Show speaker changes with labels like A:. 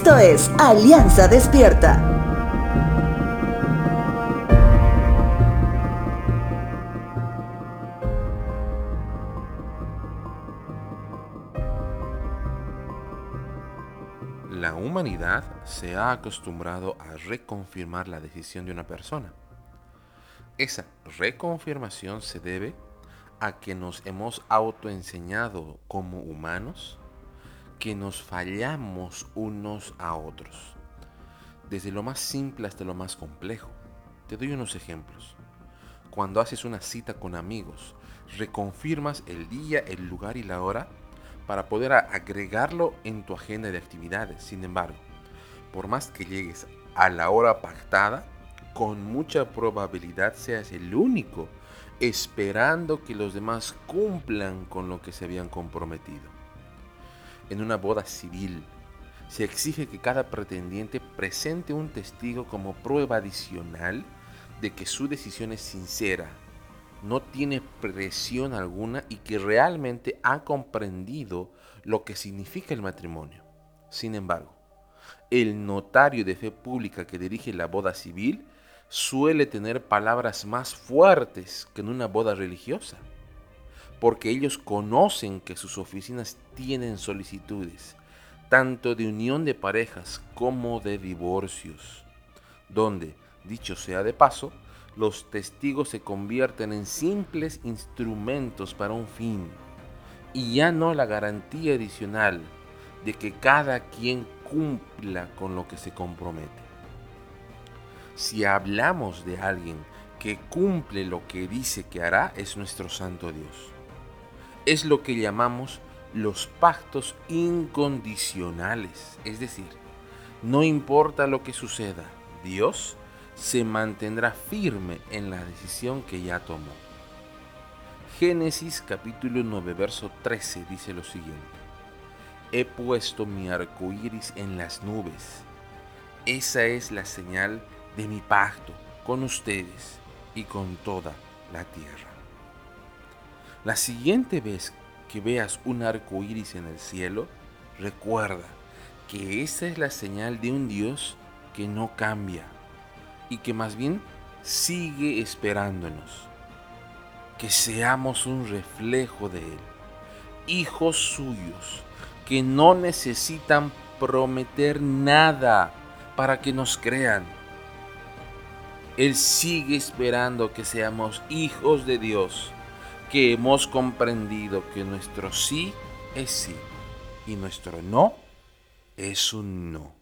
A: Esto es Alianza Despierta.
B: La humanidad se ha acostumbrado a reconfirmar la decisión de una persona. Esa reconfirmación se debe a que nos hemos autoenseñado como humanos que nos fallamos unos a otros, desde lo más simple hasta lo más complejo. Te doy unos ejemplos. Cuando haces una cita con amigos, reconfirmas el día, el lugar y la hora para poder agregarlo en tu agenda de actividades. Sin embargo, por más que llegues a la hora pactada, con mucha probabilidad seas el único esperando que los demás cumplan con lo que se habían comprometido. En una boda civil, se exige que cada pretendiente presente un testigo como prueba adicional de que su decisión es sincera, no tiene presión alguna y que realmente ha comprendido lo que significa el matrimonio. Sin embargo, el notario de fe pública que dirige la boda civil suele tener palabras más fuertes que en una boda religiosa, porque ellos conocen que sus oficinas tienen solicitudes, tanto de unión de parejas como de divorcios, donde, dicho sea de paso, los testigos se convierten en simples instrumentos para un fin y ya no la garantía adicional de que cada quien cumpla con lo que se compromete. Si hablamos de alguien que cumple lo que dice que hará, es nuestro Santo Dios. Es lo que llamamos los pactos incondicionales. Es decir, no importa lo que suceda, Dios se mantendrá firme en la decisión que ya tomó. Génesis capítulo 9, verso 13 dice lo siguiente. He puesto mi arco iris en las nubes. Esa es la señal de mi pacto con ustedes y con toda la tierra. La siguiente vez que veas un arco iris en el cielo, recuerda que esa es la señal de un Dios que no cambia y que más bien sigue esperándonos. Que seamos un reflejo de Él, hijos suyos, que no necesitan prometer nada para que nos crean él sigue esperando que seamos hijos de Dios, que hemos comprendido que nuestro sí es sí y nuestro no es un no.